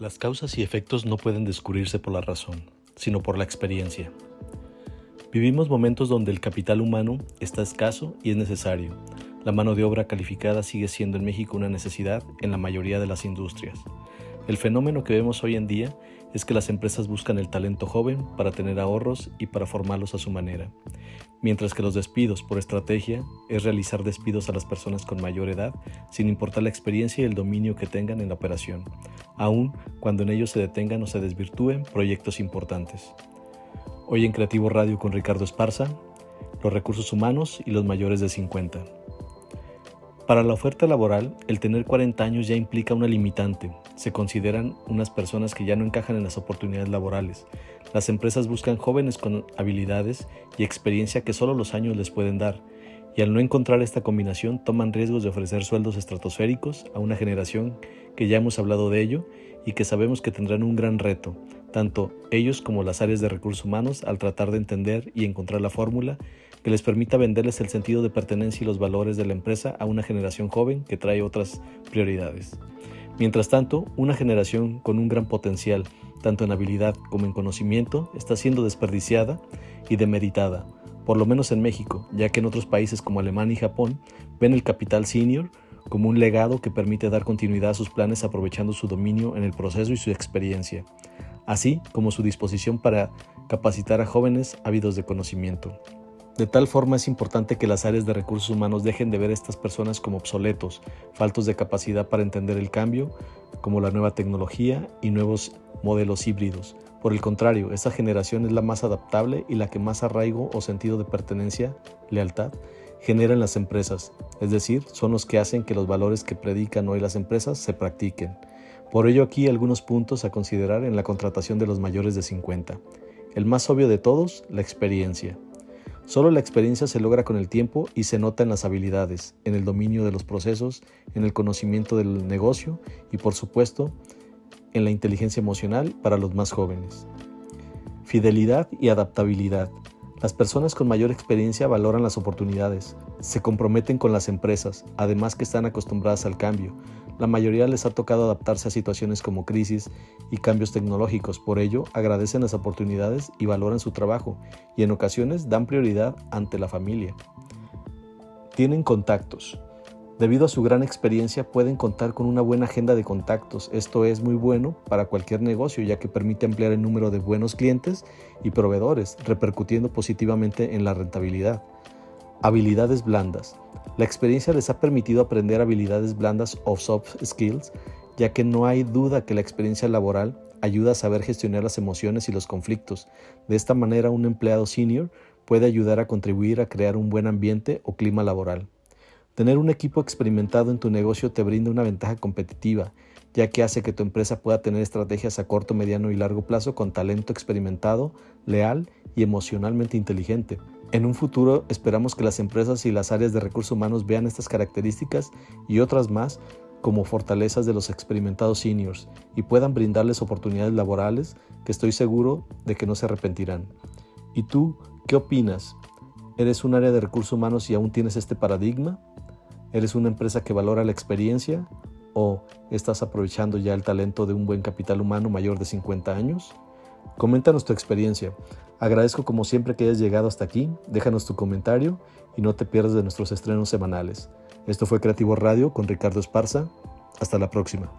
Las causas y efectos no pueden descubrirse por la razón, sino por la experiencia. Vivimos momentos donde el capital humano está escaso y es necesario. La mano de obra calificada sigue siendo en México una necesidad en la mayoría de las industrias. El fenómeno que vemos hoy en día es que las empresas buscan el talento joven para tener ahorros y para formarlos a su manera, mientras que los despidos por estrategia es realizar despidos a las personas con mayor edad sin importar la experiencia y el dominio que tengan en la operación, aun cuando en ellos se detengan o se desvirtúen proyectos importantes. Hoy en Creativo Radio con Ricardo Esparza, los recursos humanos y los mayores de 50. Para la oferta laboral, el tener 40 años ya implica una limitante. Se consideran unas personas que ya no encajan en las oportunidades laborales. Las empresas buscan jóvenes con habilidades y experiencia que solo los años les pueden dar, y al no encontrar esta combinación toman riesgos de ofrecer sueldos estratosféricos a una generación que ya hemos hablado de ello y que sabemos que tendrán un gran reto, tanto ellos como las áreas de recursos humanos al tratar de entender y encontrar la fórmula que les permita venderles el sentido de pertenencia y los valores de la empresa a una generación joven que trae otras prioridades. Mientras tanto, una generación con un gran potencial, tanto en habilidad como en conocimiento, está siendo desperdiciada y demeritada, por lo menos en México, ya que en otros países como Alemania y Japón ven el capital senior como un legado que permite dar continuidad a sus planes aprovechando su dominio en el proceso y su experiencia, así como su disposición para capacitar a jóvenes ávidos de conocimiento. De tal forma es importante que las áreas de recursos humanos dejen de ver a estas personas como obsoletos, faltos de capacidad para entender el cambio, como la nueva tecnología y nuevos modelos híbridos. Por el contrario, esta generación es la más adaptable y la que más arraigo o sentido de pertenencia, lealtad, genera en las empresas, es decir, son los que hacen que los valores que predican hoy las empresas se practiquen. Por ello aquí algunos puntos a considerar en la contratación de los mayores de 50. El más obvio de todos, la experiencia. Solo la experiencia se logra con el tiempo y se nota en las habilidades, en el dominio de los procesos, en el conocimiento del negocio y por supuesto en la inteligencia emocional para los más jóvenes. Fidelidad y adaptabilidad. Las personas con mayor experiencia valoran las oportunidades, se comprometen con las empresas, además que están acostumbradas al cambio, la mayoría les ha tocado adaptarse a situaciones como crisis y cambios tecnológicos, por ello agradecen las oportunidades y valoran su trabajo y en ocasiones dan prioridad ante la familia. Tienen contactos. Debido a su gran experiencia pueden contar con una buena agenda de contactos. Esto es muy bueno para cualquier negocio ya que permite ampliar el número de buenos clientes y proveedores, repercutiendo positivamente en la rentabilidad. Habilidades blandas. La experiencia les ha permitido aprender habilidades blandas o soft skills, ya que no hay duda que la experiencia laboral ayuda a saber gestionar las emociones y los conflictos. De esta manera, un empleado senior puede ayudar a contribuir a crear un buen ambiente o clima laboral. Tener un equipo experimentado en tu negocio te brinda una ventaja competitiva, ya que hace que tu empresa pueda tener estrategias a corto, mediano y largo plazo con talento experimentado, leal y emocionalmente inteligente. En un futuro esperamos que las empresas y las áreas de recursos humanos vean estas características y otras más como fortalezas de los experimentados seniors y puedan brindarles oportunidades laborales que estoy seguro de que no se arrepentirán. ¿Y tú qué opinas? ¿Eres un área de recursos humanos y aún tienes este paradigma? ¿Eres una empresa que valora la experiencia? ¿O estás aprovechando ya el talento de un buen capital humano mayor de 50 años? Coméntanos tu experiencia. Agradezco como siempre que hayas llegado hasta aquí. Déjanos tu comentario y no te pierdas de nuestros estrenos semanales. Esto fue Creativo Radio con Ricardo Esparza. Hasta la próxima.